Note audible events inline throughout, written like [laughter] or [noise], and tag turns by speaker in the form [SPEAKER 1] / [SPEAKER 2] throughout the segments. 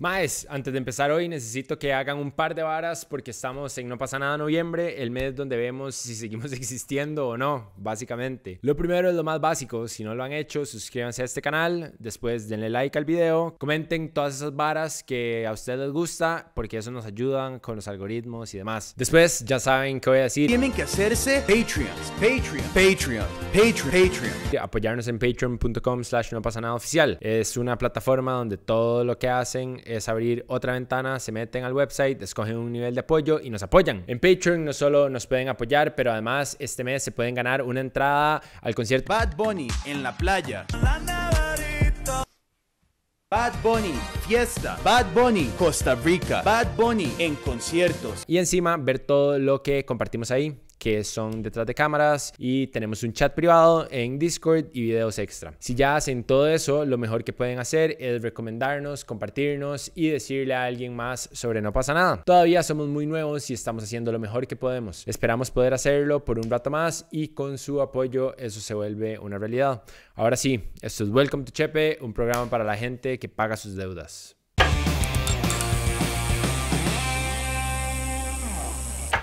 [SPEAKER 1] Más, antes de empezar hoy necesito que hagan un par de varas porque estamos en No pasa nada noviembre, el mes donde vemos si seguimos [laughs] existiendo o no, básicamente. Lo primero es lo más básico, si no lo han hecho, suscríbanse a este canal, después denle like al video, comenten todas esas varas que a ustedes les gusta porque eso nos ayudan con los algoritmos y demás. Después ya saben qué voy a decir.
[SPEAKER 2] Tienen que hacerse Patreons, Patreon, Patreon, Patreon, Patreon.
[SPEAKER 1] Apoyarnos en patreon.com slash no pasa nada oficial. Es una plataforma donde todo lo que hacen es abrir otra ventana, se meten al website, escogen un nivel de apoyo y nos apoyan. En Patreon no solo nos pueden apoyar, pero además este mes se pueden ganar una entrada al concierto
[SPEAKER 2] Bad Bunny en la playa. Bad Bunny, fiesta. Bad Bunny, Costa Rica. Bad Bunny en conciertos.
[SPEAKER 1] y encima ver todo lo que compartimos ahí que son detrás de cámaras y tenemos un chat privado en Discord y videos extra. Si ya hacen todo eso, lo mejor que pueden hacer es recomendarnos, compartirnos y decirle a alguien más sobre no pasa nada. Todavía somos muy nuevos y estamos haciendo lo mejor que podemos. Esperamos poder hacerlo por un rato más y con su apoyo eso se vuelve una realidad. Ahora sí, esto es Welcome to Chepe, un programa para la gente que paga sus deudas.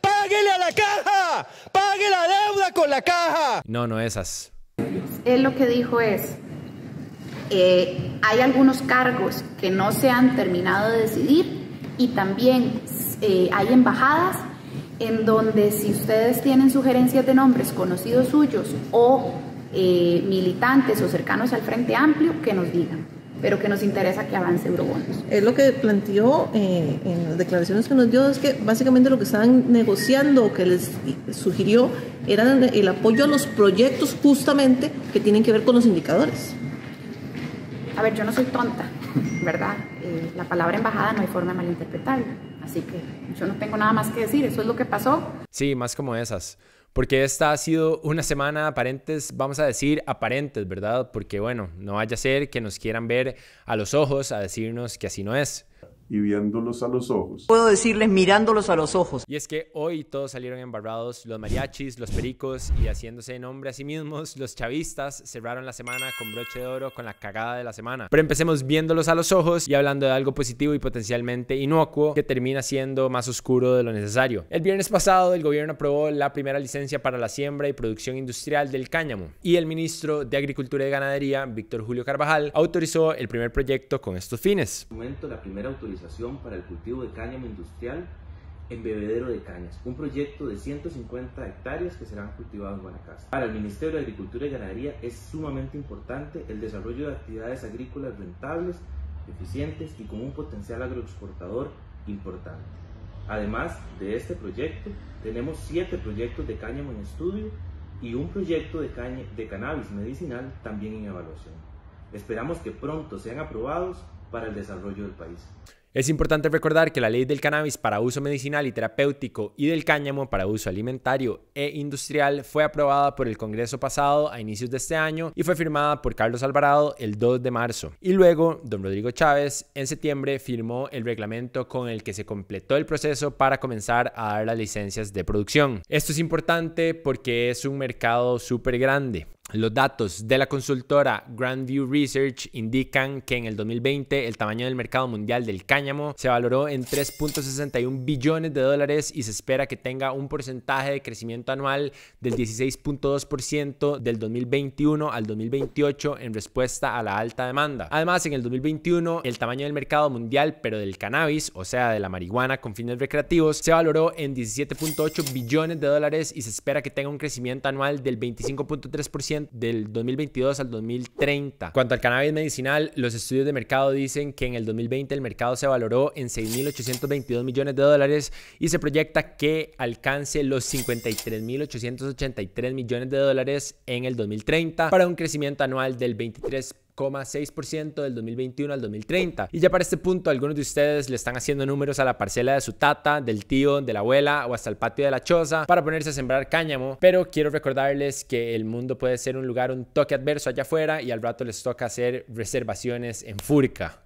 [SPEAKER 2] ¡Páguele a la caja! ¡Pague la deuda con la caja!
[SPEAKER 1] No, no esas.
[SPEAKER 3] Él lo que dijo es, eh, hay algunos cargos que no se han terminado de decidir y también eh, hay embajadas en donde si ustedes tienen sugerencias de nombres conocidos suyos o eh, militantes o cercanos al Frente Amplio, que nos digan, pero que nos interesa que avance Eurobonos.
[SPEAKER 4] Él lo que planteó eh, en las declaraciones que nos dio es que básicamente lo que estaban negociando o que les sugirió era el apoyo a los proyectos justamente que tienen que ver con los indicadores.
[SPEAKER 3] A ver, yo no soy tonta, ¿verdad? Eh, la palabra embajada no hay forma de malinterpretarla, así que yo no tengo nada más que decir, eso es lo que pasó.
[SPEAKER 1] Sí, más como esas. Porque esta ha sido una semana aparentes, vamos a decir aparentes, ¿verdad? Porque bueno, no vaya a ser que nos quieran ver a los ojos a decirnos que así no es.
[SPEAKER 5] Y viéndolos a los ojos.
[SPEAKER 6] Puedo decirles mirándolos a los ojos.
[SPEAKER 1] Y es que hoy todos salieron embarrados, los mariachis, los pericos y haciéndose nombre a sí mismos, [laughs] los chavistas cerraron la semana con broche de oro con la cagada de la semana. Pero empecemos viéndolos a los ojos y hablando de algo positivo y potencialmente inocuo que termina siendo más oscuro de lo necesario. El viernes pasado el gobierno aprobó la primera licencia para la siembra y producción industrial del cáñamo y el ministro de Agricultura y Ganadería, Víctor Julio Carvajal, autorizó el primer proyecto con estos fines.
[SPEAKER 7] momento la primera autorización para el cultivo de cáñamo industrial en bebedero de cañas, un proyecto de 150 hectáreas que serán cultivados en Guanacaste. Para el Ministerio de Agricultura y Ganadería es sumamente importante el desarrollo de actividades agrícolas rentables, eficientes y con un potencial agroexportador importante. Además de este proyecto, tenemos siete proyectos de cáñamo en estudio y un proyecto de, caña- de cannabis medicinal también en evaluación. Esperamos que pronto sean aprobados para el desarrollo del país.
[SPEAKER 1] Es importante recordar que la ley del cannabis para uso medicinal y terapéutico y del cáñamo para uso alimentario e industrial fue aprobada por el Congreso pasado a inicios de este año y fue firmada por Carlos Alvarado el 2 de marzo. Y luego, don Rodrigo Chávez en septiembre firmó el reglamento con el que se completó el proceso para comenzar a dar las licencias de producción. Esto es importante porque es un mercado súper grande. Los datos de la consultora Grandview Research indican que en el 2020 el tamaño del mercado mundial del cáñamo se valoró en 3.61 billones de dólares y se espera que tenga un porcentaje de crecimiento anual del 16.2% del 2021 al 2028 en respuesta a la alta demanda. Además, en el 2021 el tamaño del mercado mundial, pero del cannabis, o sea, de la marihuana con fines recreativos, se valoró en 17.8 billones de dólares y se espera que tenga un crecimiento anual del 25.3% del 2022 al 2030. Cuanto al cannabis medicinal, los estudios de mercado dicen que en el 2020 el mercado se valoró en 6.822 millones de dólares y se proyecta que alcance los 53.883 millones de dólares en el 2030 para un crecimiento anual del 23 6% del 2021 al 2030. Y ya para este punto, algunos de ustedes le están haciendo números a la parcela de su tata, del tío, de la abuela o hasta el patio de la choza para ponerse a sembrar cáñamo. Pero quiero recordarles que el mundo puede ser un lugar un toque adverso allá afuera y al rato les toca hacer reservaciones en Furca.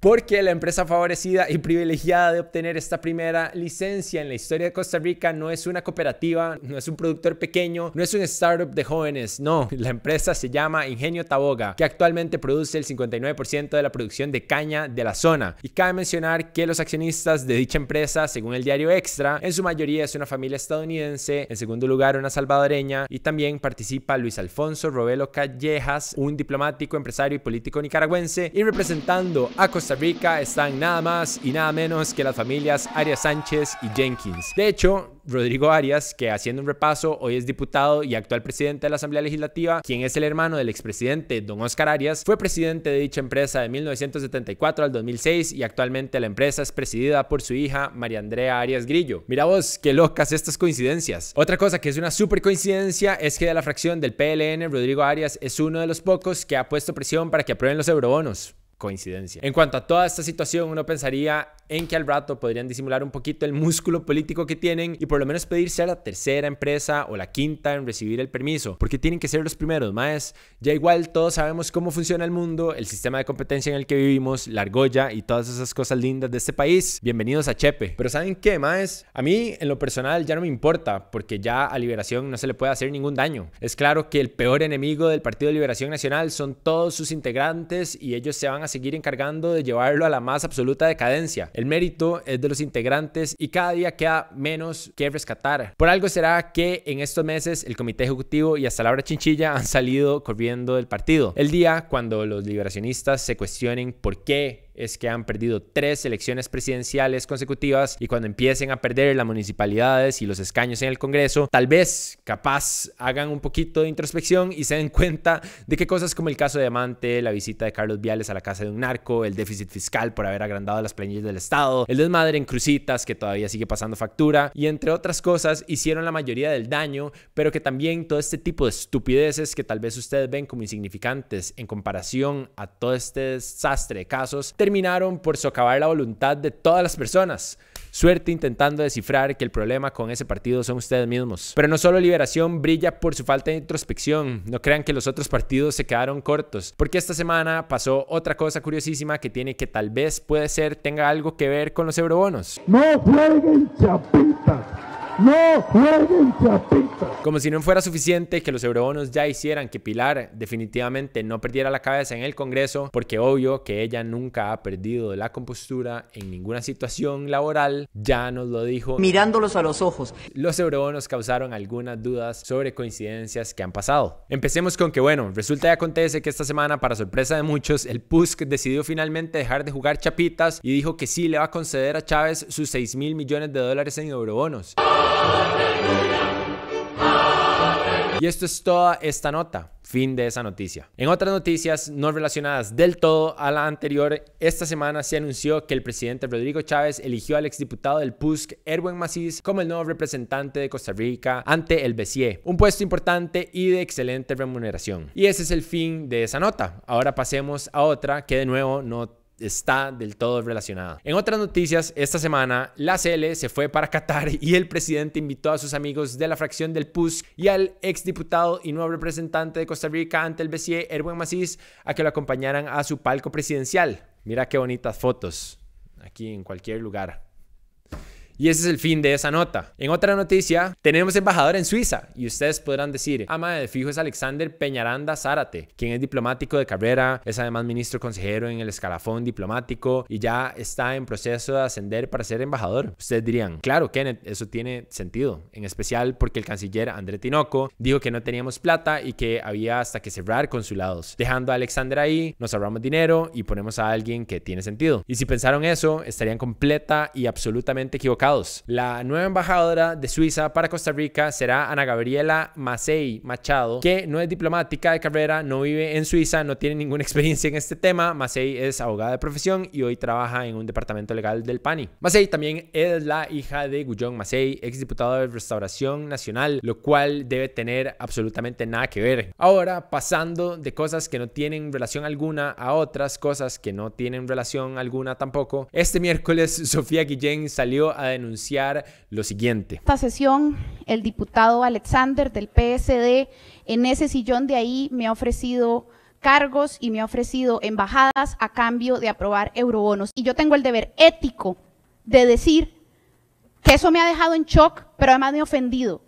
[SPEAKER 1] Porque la empresa favorecida y privilegiada de obtener esta primera licencia en la historia de Costa Rica no es una cooperativa, no es un productor pequeño, no es un startup de jóvenes, no, la empresa se llama Ingenio Taboga, que actualmente produce el 59% de la producción de caña de la zona. Y cabe mencionar que los accionistas de dicha empresa, según el diario Extra, en su mayoría es una familia estadounidense, en segundo lugar una salvadoreña y también participa Luis Alfonso Robelo Callejas, un diplomático, empresario y político nicaragüense, y representando a Costa Rica están nada más y nada menos que las familias Arias Sánchez y Jenkins. De hecho, Rodrigo Arias, que haciendo un repaso, hoy es diputado y actual presidente de la Asamblea Legislativa, quien es el hermano del expresidente don Oscar Arias, fue presidente de dicha empresa de 1974 al 2006 y actualmente la empresa es presidida por su hija María Andrea Arias Grillo. Mira vos, qué locas estas coincidencias. Otra cosa que es una super coincidencia es que de la fracción del PLN, Rodrigo Arias es uno de los pocos que ha puesto presión para que aprueben los eurobonos coincidencia. En cuanto a toda esta situación, uno pensaría en que al rato podrían disimular un poquito el músculo político que tienen y por lo menos pedirse a la tercera empresa o la quinta en recibir el permiso, porque tienen que ser los primeros, más ya igual todos sabemos cómo funciona el mundo, el sistema de competencia en el que vivimos, la argolla y todas esas cosas lindas de este país. Bienvenidos a Chepe. Pero ¿saben qué, más? A mí en lo personal ya no me importa, porque ya a Liberación no se le puede hacer ningún daño. Es claro que el peor enemigo del Partido de Liberación Nacional son todos sus integrantes y ellos se van a seguir encargando de llevarlo a la más absoluta decadencia. El mérito es de los integrantes y cada día queda menos que rescatar. Por algo será que en estos meses el comité ejecutivo y hasta la hora chinchilla han salido corriendo del partido. El día cuando los liberacionistas se cuestionen por qué es que han perdido tres elecciones presidenciales consecutivas y cuando empiecen a perder las municipalidades y los escaños en el Congreso, tal vez capaz hagan un poquito de introspección y se den cuenta de que cosas como el caso de Diamante, la visita de Carlos Viales a la casa de un narco, el déficit fiscal por haber agrandado las planillas del Estado, el desmadre en Crucitas que todavía sigue pasando factura y entre otras cosas hicieron la mayoría del daño, pero que también todo este tipo de estupideces que tal vez ustedes ven como insignificantes en comparación a todo este desastre de casos, terminaron por socavar la voluntad de todas las personas. Suerte intentando descifrar que el problema con ese partido son ustedes mismos. Pero no solo Liberación brilla por su falta de introspección, no crean que los otros partidos se quedaron cortos, porque esta semana pasó otra cosa curiosísima que tiene que tal vez puede ser tenga algo que ver con los eurobonos.
[SPEAKER 8] No jueguen chapitas. No jueguen chapitas.
[SPEAKER 1] Como si no fuera suficiente que los eurobonos ya hicieran que Pilar definitivamente no perdiera la cabeza en el Congreso, porque obvio que ella nunca ha perdido la compostura en ninguna situación laboral, ya nos lo dijo.
[SPEAKER 6] Mirándolos a los ojos.
[SPEAKER 1] Los eurobonos causaron algunas dudas sobre coincidencias que han pasado. Empecemos con que, bueno, resulta y acontece que esta semana, para sorpresa de muchos, el PUSC decidió finalmente dejar de jugar chapitas y dijo que sí le va a conceder a Chávez sus 6 mil millones de dólares en eurobonos. Y esto es toda esta nota. Fin de esa noticia. En otras noticias no relacionadas del todo a la anterior, esta semana se anunció que el presidente Rodrigo Chávez eligió al exdiputado del PUSC, Erwin Macís, como el nuevo representante de Costa Rica ante el BCE. Un puesto importante y de excelente remuneración. Y ese es el fin de esa nota. Ahora pasemos a otra que de nuevo no está del todo relacionada. En otras noticias, esta semana la CL se fue para Qatar y el presidente invitó a sus amigos de la fracción del PUS y al exdiputado y nuevo representante de Costa Rica ante el BCE, Erwin Macís, a que lo acompañaran a su palco presidencial. Mira qué bonitas fotos aquí en cualquier lugar. Y ese es el fin de esa nota. En otra noticia, tenemos embajador en Suiza y ustedes podrán decir, ama de fijo es Alexander Peñaranda Zárate, quien es diplomático de carrera, es además ministro consejero en el escalafón diplomático y ya está en proceso de ascender para ser embajador. Ustedes dirían, claro, Kenneth, eso tiene sentido, en especial porque el canciller André Tinoco dijo que no teníamos plata y que había hasta que cerrar consulados. Dejando a Alexander ahí, nos ahorramos dinero y ponemos a alguien que tiene sentido. Y si pensaron eso, estarían completa y absolutamente equivocados la nueva embajadora de Suiza para Costa Rica será Ana Gabriela Macei Machado, que no es diplomática de carrera, no vive en Suiza, no tiene ninguna [laughs] experiencia en este tema. Macei es abogada de profesión y hoy trabaja en un departamento legal del PANI. Macei también es la hija de Gullón Macei, exdiputado de Restauración Nacional, lo cual debe tener absolutamente nada que ver. Ahora, pasando de cosas que no tienen relación alguna a otras cosas que no tienen relación alguna tampoco, este miércoles Sofía Guillén salió a denunciar lo siguiente.
[SPEAKER 3] Esta sesión, el diputado Alexander del PSD, en ese sillón de ahí me ha ofrecido cargos y me ha ofrecido embajadas a cambio de aprobar eurobonos. Y yo tengo el deber ético de decir que eso me ha dejado en shock, pero además me ha ofendido.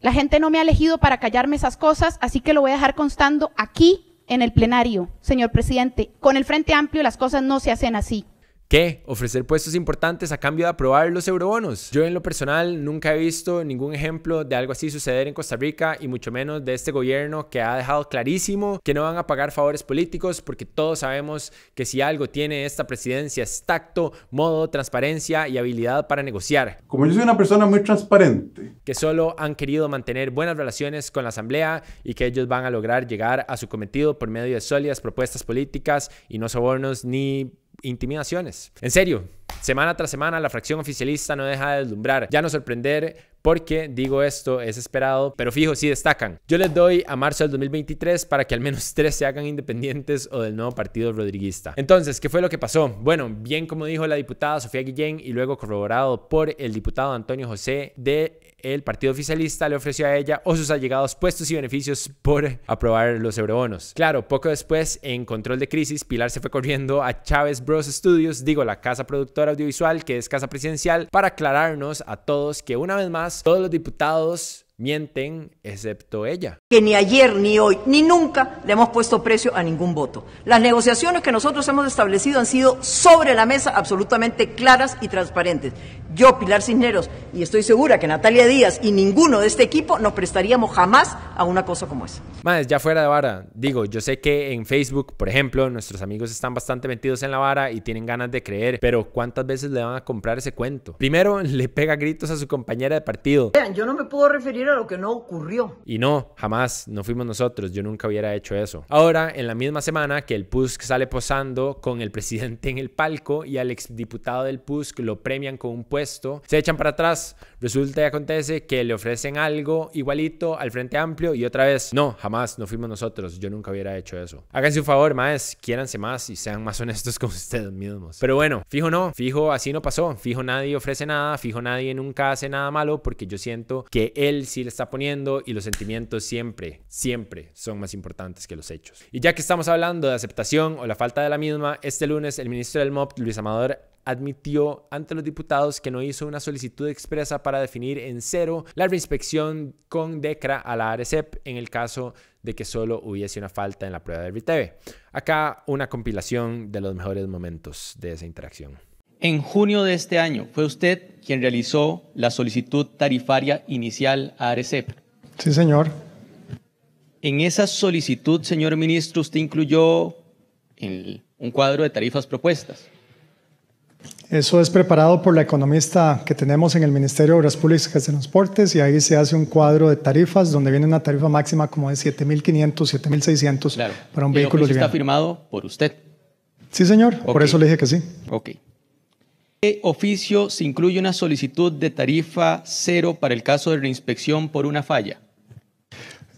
[SPEAKER 3] La gente no me ha elegido para callarme esas cosas, así que lo voy a dejar constando aquí en el plenario, señor presidente. Con el Frente Amplio las cosas no se hacen así.
[SPEAKER 1] ¿Qué? ¿Ofrecer puestos importantes a cambio de aprobar los eurobonos? Yo en lo personal nunca he visto ningún ejemplo de algo así suceder en Costa Rica y mucho menos de este gobierno que ha dejado clarísimo que no van a pagar favores políticos porque todos sabemos que si algo tiene esta presidencia es tacto, modo, transparencia y habilidad para negociar.
[SPEAKER 5] Como yo soy una persona muy transparente.
[SPEAKER 1] Que solo han querido mantener buenas relaciones con la Asamblea y que ellos van a lograr llegar a su cometido por medio de sólidas propuestas políticas y no sobornos ni intimidaciones. En serio, semana tras semana la fracción oficialista no deja de deslumbrar. Ya no sorprender porque, digo esto, es esperado, pero fijo, sí destacan. Yo les doy a marzo del 2023 para que al menos [laughs] tres se hagan independientes o del nuevo partido rodriguista. Entonces, ¿qué fue lo que pasó? Bueno, bien como dijo la diputada Sofía Guillén y luego corroborado por el diputado Antonio José de el partido oficialista le ofreció a ella o sus allegados puestos y beneficios por aprobar los eurobonos. Claro, poco después, en control de crisis, Pilar se fue corriendo a Chávez Bros Studios, digo la casa productora audiovisual que es casa presidencial, para aclararnos a todos que una vez más todos los diputados mienten excepto ella.
[SPEAKER 6] Que ni ayer, ni hoy, ni nunca le hemos puesto precio a ningún voto. Las negociaciones que nosotros hemos establecido han sido sobre la mesa absolutamente claras y transparentes. Yo, Pilar Cisneros, y estoy segura que Natalia Díaz y ninguno de este equipo nos prestaríamos jamás a una cosa como esa.
[SPEAKER 1] Más, ya fuera de vara, digo, yo sé que en Facebook, por ejemplo, nuestros amigos están bastante metidos en la vara y tienen ganas de creer, pero ¿cuántas veces le van a comprar ese cuento? Primero, [laughs] le pega gritos a su compañera de partido.
[SPEAKER 6] Vean, yo no me puedo referir lo que no ocurrió.
[SPEAKER 1] Y no, jamás, no fuimos nosotros, yo nunca hubiera hecho eso. Ahora, en la misma semana que el PUSC sale posando con el [laughs] presidente en el palco y al exdiputado del PUSC lo premian con un puesto, se echan para atrás, resulta y acontece que le ofrecen algo igualito al Frente Amplio y otra vez, no, jamás, no fuimos nosotros, yo nunca hubiera hecho eso. Háganse un favor, más, quiéranse más y sean más [laughs] honestos con ustedes mismos. Pero bueno, fijo no, fijo así no pasó, fijo nadie ofrece nada, fijo nadie nunca hace nada malo porque yo siento que él sí le está poniendo y los sentimientos siempre, siempre son más importantes que los hechos. Y ya que estamos hablando de aceptación o la falta de la misma, este lunes el ministro del MOP, Luis Amador, admitió ante los diputados que no hizo una solicitud expresa para definir en cero la reinspección con DECRA a la ARECEP en el caso de que solo hubiese una falta en la prueba del RITEVE. Acá una compilación de los mejores momentos de esa interacción.
[SPEAKER 9] En junio de este año fue usted quien realizó la solicitud tarifaria inicial a ARECEP.
[SPEAKER 10] Sí, señor.
[SPEAKER 9] En esa solicitud, señor ministro, usted incluyó un cuadro de tarifas propuestas.
[SPEAKER 10] Eso es preparado por la economista que tenemos en el Ministerio de Obras Públicas y Transportes y ahí se hace un cuadro de tarifas donde viene una tarifa máxima como de 7.500, 7.600
[SPEAKER 9] claro.
[SPEAKER 10] para un
[SPEAKER 9] El
[SPEAKER 10] vehículo liviano.
[SPEAKER 9] está firmado por usted.
[SPEAKER 10] Sí, señor, por eso le dije que sí.
[SPEAKER 9] Ok. ¿Qué oficio se incluye una solicitud de tarifa cero para el caso de reinspección por una falla?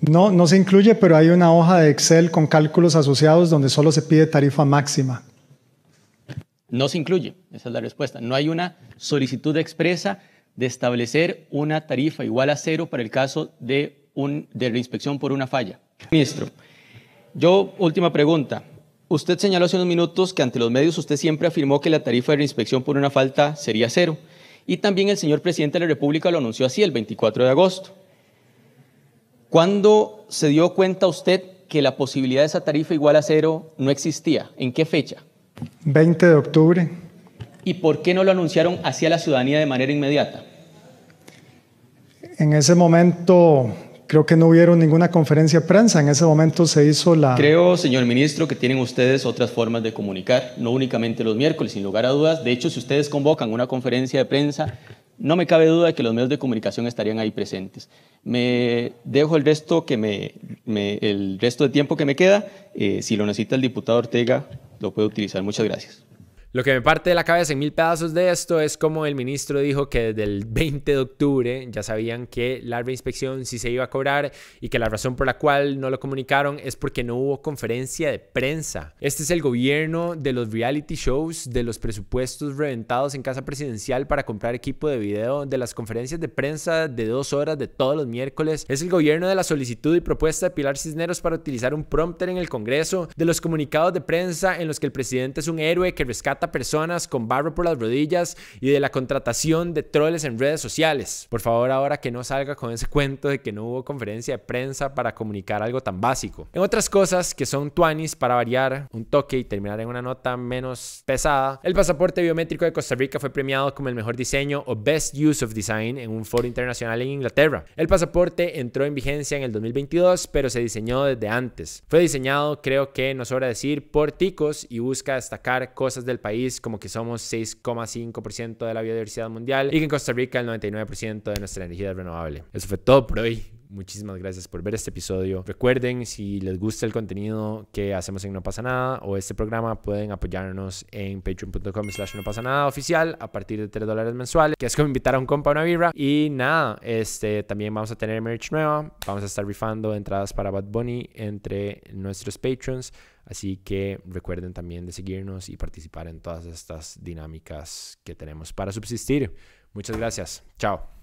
[SPEAKER 10] No, no se incluye, pero hay una hoja de Excel con cálculos asociados donde solo se pide tarifa máxima.
[SPEAKER 9] No se incluye, esa es la respuesta. No hay una solicitud expresa de establecer una tarifa igual a cero para el caso de, un, de reinspección por una falla. Ministro, yo, última pregunta. Usted señaló hace unos minutos que ante los medios usted siempre afirmó que la tarifa de reinspección por una falta sería cero. Y también el señor presidente de la República lo anunció así el 24 de agosto. ¿Cuándo se dio cuenta usted que la posibilidad de esa tarifa igual a cero no existía? ¿En qué fecha?
[SPEAKER 10] 20 de octubre.
[SPEAKER 9] ¿Y por qué no lo anunciaron hacia la ciudadanía de manera inmediata?
[SPEAKER 10] En ese momento creo que no hubieron ninguna conferencia de prensa. En ese momento se hizo la...
[SPEAKER 9] Creo, señor ministro, que tienen ustedes otras formas de comunicar, no únicamente los miércoles, sin lugar a dudas. De hecho, si ustedes convocan una conferencia de prensa, no me cabe duda de que los medios de comunicación estarían ahí presentes. Me dejo el resto, que me, el resto de tiempo que me queda. Eh, si lo necesita el diputado Ortega, lo puede utilizar. Muchas gracias.
[SPEAKER 1] Lo que me parte de la cabeza en mil pedazos de esto es como el ministro dijo que desde el 20 de octubre ya sabían que la reinspección sí se iba a cobrar y que la razón por la cual no lo comunicaron es porque no hubo conferencia de prensa. Este es el gobierno de los reality shows, de los presupuestos reventados en casa presidencial para comprar equipo de video, de las conferencias de prensa de dos horas de todos los miércoles. Es el gobierno de la solicitud y propuesta de Pilar Cisneros para utilizar un prompter en el Congreso, de los comunicados de prensa en los que el presidente es un héroe que rescata personas con barro por las rodillas y de la contratación de troles en redes sociales. Por favor, ahora que no salga con ese cuento de que no hubo conferencia de prensa para comunicar algo tan básico. En otras cosas que son tuanis para variar un toque y terminar en una nota menos pesada, el pasaporte biométrico de Costa Rica fue premiado como el mejor diseño o Best Use of Design en un foro internacional en Inglaterra. El pasaporte entró en vigencia en el 2022, pero se diseñó desde antes. Fue diseñado, creo que no sobra decir, por ticos y busca destacar cosas del país como que somos 6,5% de la biodiversidad mundial y que en Costa Rica el 99% de nuestra energía es renovable. Eso fue todo por hoy. Muchísimas gracias por ver este episodio. Recuerden, si les gusta el contenido que hacemos en No Pasa Nada o este programa, pueden apoyarnos en patreon.com slash no pasa nada oficial a partir de 3 dólares mensuales, que es como invitar a un compa a una birra. Y nada, este, también vamos a tener merch nueva. Vamos a estar rifando entradas para Bad Bunny entre nuestros patrons. Así que recuerden también de seguirnos y participar en todas estas dinámicas que tenemos para subsistir. Muchas gracias. Chao.